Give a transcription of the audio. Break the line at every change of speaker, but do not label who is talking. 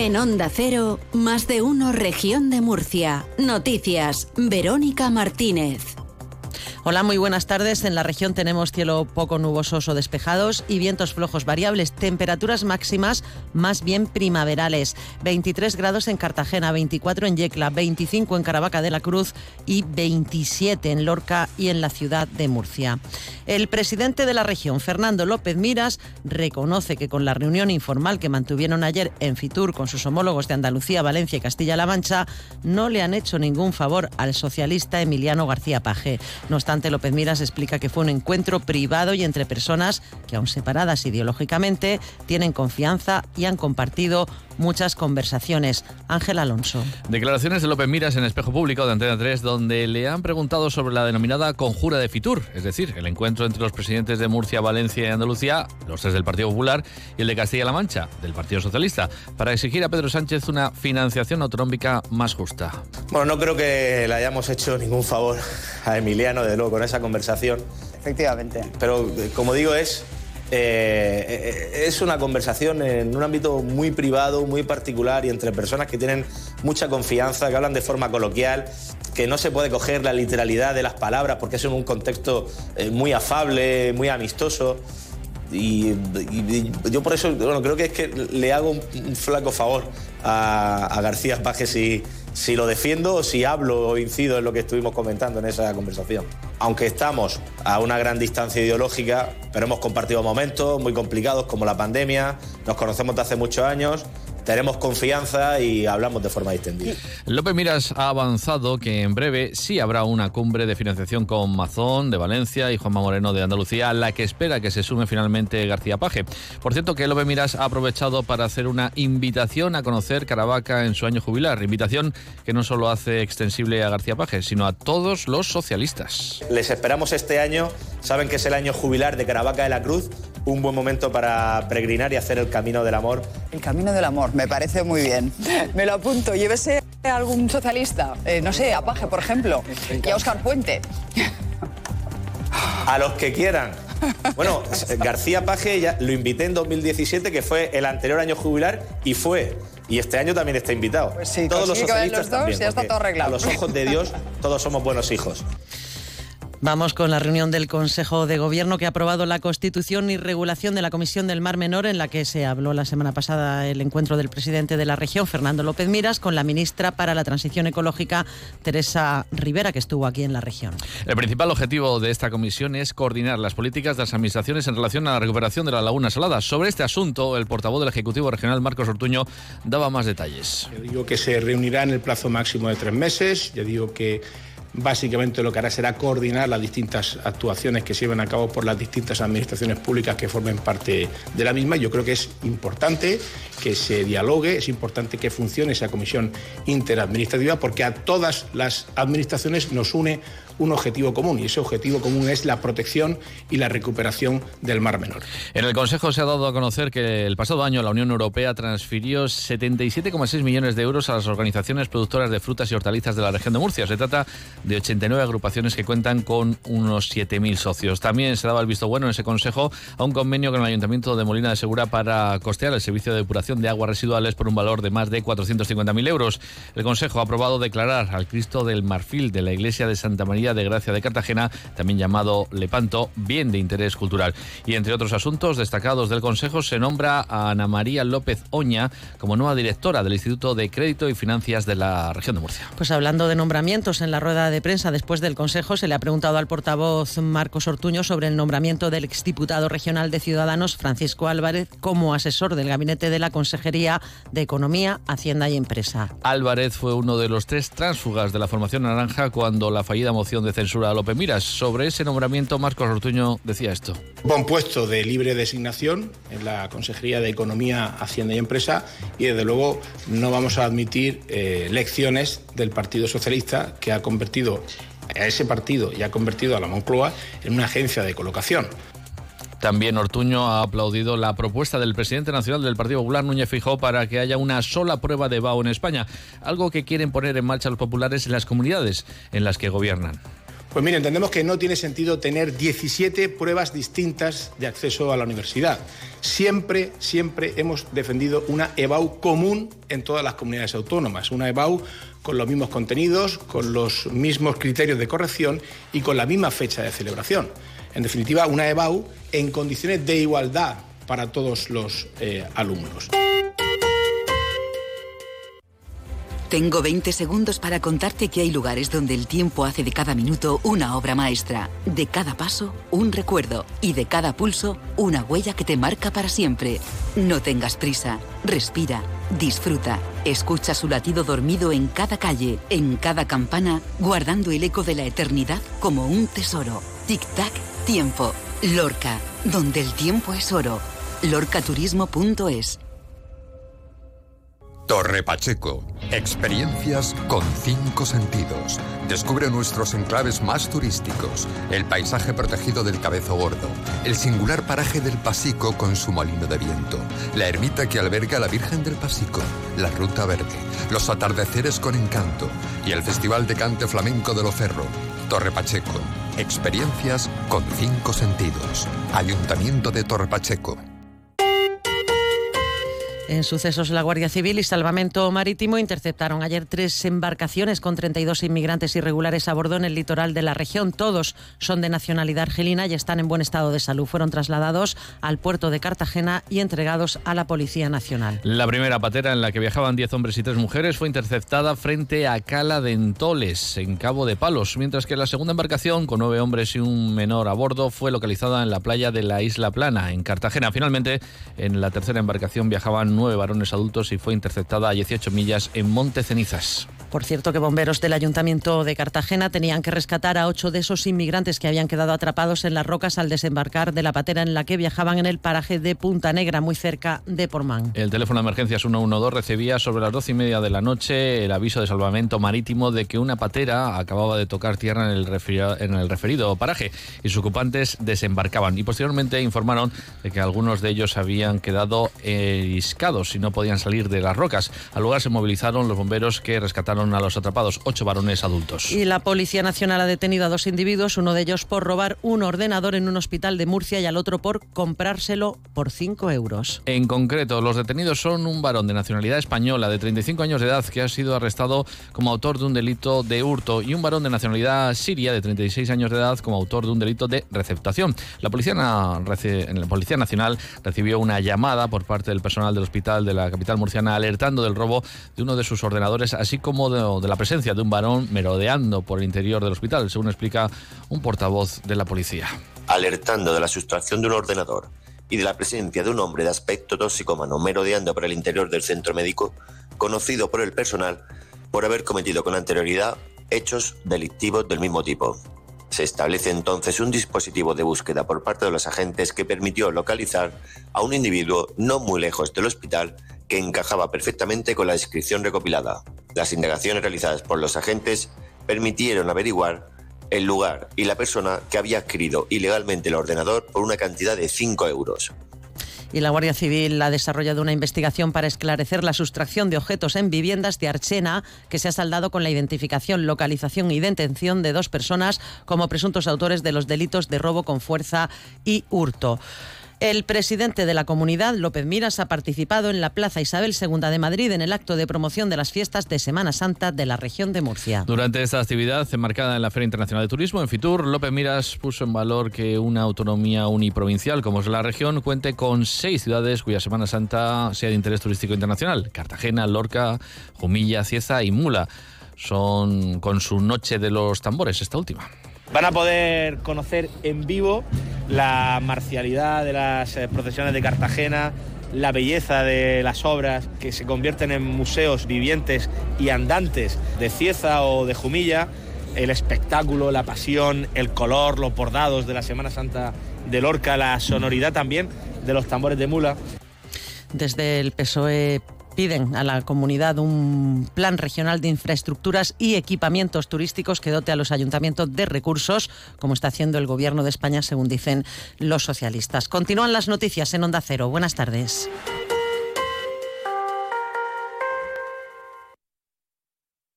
En Onda Cero, más de uno región de Murcia. Noticias, Verónica Martínez.
Hola, muy buenas tardes. En la región tenemos cielo poco nubosos o despejados y vientos flojos variables. Temperaturas máximas más bien primaverales. 23 grados en Cartagena, 24 en Yecla, 25 en Caravaca de la Cruz y 27 en Lorca y en la ciudad de Murcia. El presidente de la región, Fernando López Miras, reconoce que con la reunión informal que mantuvieron ayer en Fitur con sus homólogos de Andalucía, Valencia y Castilla-La Mancha, no le han hecho ningún favor al socialista Emiliano García Paje. No obstante, López Miras explica que fue un encuentro privado y entre personas que, aun separadas ideológicamente, tienen confianza y han compartido muchas conversaciones. Ángel Alonso.
Declaraciones de López Miras en Espejo Público de Antena 3, donde le han preguntado sobre la denominada conjura de Fitur, es decir, el encuentro entre los presidentes de Murcia, Valencia y Andalucía, los tres del Partido Popular, y el de Castilla-La Mancha, del Partido Socialista, para exigir a Pedro Sánchez una financiación autonómica más justa.
Bueno, no creo que le hayamos hecho ningún favor a Emiliano, de luego, con esa conversación.
Efectivamente.
Pero, eh, como digo, es eh, eh, es una conversación en un ámbito muy privado, muy particular y entre personas que tienen mucha confianza, que hablan de forma coloquial, que no se puede coger la literalidad de las palabras porque es en un contexto eh, muy afable, muy amistoso. Y, yo por eso bueno, creo que es que le hago un, flaco favor a, García Pajes si, si lo defiendo o si hablo o incido en lo que estuvimos comentando en esa conversación. Aunque estamos a una gran distancia ideológica, pero hemos compartido momentos muy complicados como la pandemia, nos conocemos de hace muchos años tenemos confianza y hablamos de forma distendida.
López Miras ha avanzado que en breve sí habrá una cumbre de financiación con Mazón de Valencia y Juanma Moreno de Andalucía, a la que espera que se sume finalmente García Paje. Por cierto, que López Miras ha aprovechado para hacer una invitación a conocer Caravaca en su año jubilar. Invitación que no solo hace extensible a García Paje, sino a todos los socialistas.
Les esperamos este año. Saben que es el año jubilar de Caravaca de la Cruz un buen momento para peregrinar y hacer el camino del amor.
El camino del amor, me parece muy bien. Me lo apunto. Llévese a algún socialista, eh, no sé, a Paje, por ejemplo, y a Oscar Puente.
A los que quieran. Bueno, García Paje ya lo invité en 2017, que fue el anterior año jubilar, y fue. Y este año también está invitado.
Pues sí, todos los socialistas los dos, ya está todo arreglado.
A los ojos de Dios, todos somos buenos hijos.
Vamos con la reunión del Consejo de Gobierno que ha aprobado la constitución y regulación de la Comisión del Mar Menor, en la que se habló la semana pasada el encuentro del presidente de la región, Fernando López Miras, con la ministra para la Transición Ecológica, Teresa Rivera, que estuvo aquí en la región.
El principal objetivo de esta comisión es coordinar las políticas de las administraciones en relación a la recuperación de la laguna salada. Sobre este asunto, el portavoz del Ejecutivo Regional, Marcos Ortuño, daba más detalles.
Yo digo que se reunirá en el plazo máximo de tres meses. Yo digo que Básicamente lo que hará será coordinar las distintas actuaciones que se llevan a cabo por las distintas administraciones públicas que formen parte de la misma. Yo creo que es importante que se dialogue, es importante que funcione esa comisión interadministrativa porque a todas las administraciones nos une un objetivo común y ese objetivo común es la protección y la recuperación del Mar Menor.
En el Consejo se ha dado a conocer que el pasado año la Unión Europea transfirió 77,6 millones de euros a las organizaciones productoras de frutas y hortalizas de la región de Murcia. Se trata de 89 agrupaciones que cuentan con unos 7.000 socios. También se daba el visto bueno en ese Consejo a un convenio con el Ayuntamiento de Molina de Segura para costear el servicio de depuración de aguas residuales por un valor de más de 450.000 euros. El Consejo ha aprobado declarar al Cristo del Marfil de la Iglesia de Santa María de Gracia de Cartagena, también llamado Lepanto, bien de interés cultural. Y entre otros asuntos destacados del Consejo se nombra a Ana María López Oña como nueva directora del Instituto de Crédito y Finanzas de la región de Murcia.
Pues hablando de nombramientos en la rueda de prensa después del Consejo, se le ha preguntado al portavoz Marcos Ortuño sobre el nombramiento del exdiputado regional de Ciudadanos Francisco Álvarez como asesor del gabinete de la Consejería de Economía, Hacienda y Empresa.
Álvarez fue uno de los tres tránsfugas de la formación naranja cuando la fallida moción de censura a López Miras. Sobre ese nombramiento, Marcos Ortuño decía esto.
Un puesto de libre designación en la Consejería de Economía, Hacienda y Empresa y desde luego no vamos a admitir eh, lecciones del Partido Socialista que ha convertido a ese partido y ha convertido a la Moncloa en una agencia de colocación.
También Ortuño ha aplaudido la propuesta del presidente nacional del Partido Popular, Núñez Fijó, para que haya una sola prueba de BAO en España, algo que quieren poner en marcha los populares en las comunidades en las que gobiernan.
Pues mire, entendemos que no tiene sentido tener 17 pruebas distintas de acceso a la universidad. Siempre, siempre hemos defendido una EBAU común en todas las comunidades autónomas, una EBAU con los mismos contenidos, con los mismos criterios de corrección y con la misma fecha de celebración. En definitiva, una EBAU en condiciones de igualdad para todos los eh, alumnos.
Tengo 20 segundos para contarte que hay lugares donde el tiempo hace de cada minuto una obra maestra, de cada paso un recuerdo y de cada pulso una huella que te marca para siempre. No tengas prisa, respira, disfruta, escucha su latido dormido en cada calle, en cada campana, guardando el eco de la eternidad como un tesoro. Tic-tac, tiempo. Lorca, donde el tiempo es oro. lorcaturismo.es
Torre Pacheco. Experiencias con cinco sentidos. Descubre nuestros enclaves más turísticos. El paisaje protegido del Cabezo Gordo. El singular paraje del Pasico con su molino de viento. La ermita que alberga a la Virgen del Pasico. La Ruta Verde. Los atardeceres con encanto. Y el Festival de Cante Flamenco de Loferro. Torre Pacheco. Experiencias con cinco sentidos. Ayuntamiento de Torre Pacheco.
En sucesos, la Guardia Civil y Salvamento Marítimo interceptaron ayer tres embarcaciones con 32 inmigrantes irregulares a bordo en el litoral de la región. Todos son de nacionalidad argelina y están en buen estado de salud. Fueron trasladados al puerto de Cartagena y entregados a la Policía Nacional.
La primera patera en la que viajaban 10 hombres y 3 mujeres fue interceptada frente a Cala de Entoles, en Cabo de Palos, mientras que la segunda embarcación, con nueve hombres y un menor a bordo, fue localizada en la playa de la Isla Plana, en Cartagena. Finalmente, en la tercera embarcación viajaban nueve varones adultos y fue interceptada a 18 millas en Monte Cenizas.
Por cierto, que bomberos del Ayuntamiento de Cartagena tenían que rescatar a ocho de esos inmigrantes que habían quedado atrapados en las rocas al desembarcar de la patera en la que viajaban en el paraje de Punta Negra, muy cerca de Portmán.
El teléfono de emergencias 112 recibía sobre las doce y media de la noche el aviso de salvamento marítimo de que una patera acababa de tocar tierra en el, referido, paraje y sus ocupantes desembarcaban. Y posteriormente informaron de que algunos de ellos habían quedado eriscados y no podían salir de las rocas. Al lugar se movilizaron los bomberos que rescataron a los atrapados, ocho varones adultos.
Y la Policía Nacional ha detenido a dos individuos, uno de ellos por robar un ordenador en un hospital de Murcia y al otro por comprárselo por 5 euros.
En concreto, los detenidos son un varón de nacionalidad española de 35 años de edad que ha sido arrestado como autor de un delito de hurto y un varón de nacionalidad siria de 36 años de edad como autor de un delito de receptación. La Policía, la Policía Nacional recibió una llamada por parte del personal del hospital de la capital murciana alertando del robo de uno de sus ordenadores, así como de, la presencia de un varón merodeando por el interior del hospital, según explica un portavoz de la policía.
Alertando de la sustracción de un ordenador y de la presencia de un hombre de aspecto toxicómano merodeando por el interior del centro médico, conocido por el personal por haber cometido con anterioridad hechos delictivos del mismo tipo. Se establece entonces un dispositivo de búsqueda por parte de los agentes que permitió localizar a un individuo no muy lejos del hospital que encajaba perfectamente con la descripción recopilada. Las indagaciones realizadas por los agentes permitieron averiguar el lugar y la persona que había adquirido ilegalmente el ordenador por una cantidad de 5 euros.
Y la Guardia Civil ha desarrollado una investigación para esclarecer la sustracción de objetos en viviendas de Archena, que se ha saldado con la identificación, localización y detención de dos personas como presuntos autores de los delitos de robo con fuerza y hurto. El presidente de la comunidad, López Miras, ha participado en la Plaza Isabel II de Madrid en el acto de promoción de las fiestas de Semana Santa de la región de Murcia.
Durante esta actividad, enmarcada en la Feria Internacional de Turismo, en Fitur, López Miras puso en valor que una autonomía uniprovincial como es la región cuente con seis ciudades cuya Semana Santa sea de interés turístico internacional: Cartagena, Lorca, Jumilla, Cieza y Mula. Son con su Noche de los Tambores, esta última.
Van a poder conocer en vivo la marcialidad de las eh, procesiones de Cartagena, la belleza de las obras que se convierten en museos vivientes y andantes de Cieza o de Jumilla, el espectáculo, la pasión, el color, los bordados de la Semana Santa de Lorca, la sonoridad también de los tambores de mula.
Desde el PSOE piden a la comunidad un plan regional de infraestructuras y equipamientos turísticos que dote a los ayuntamientos de recursos, como está haciendo el Gobierno de España, según dicen los socialistas. Continúan las noticias en Onda Cero. Buenas tardes.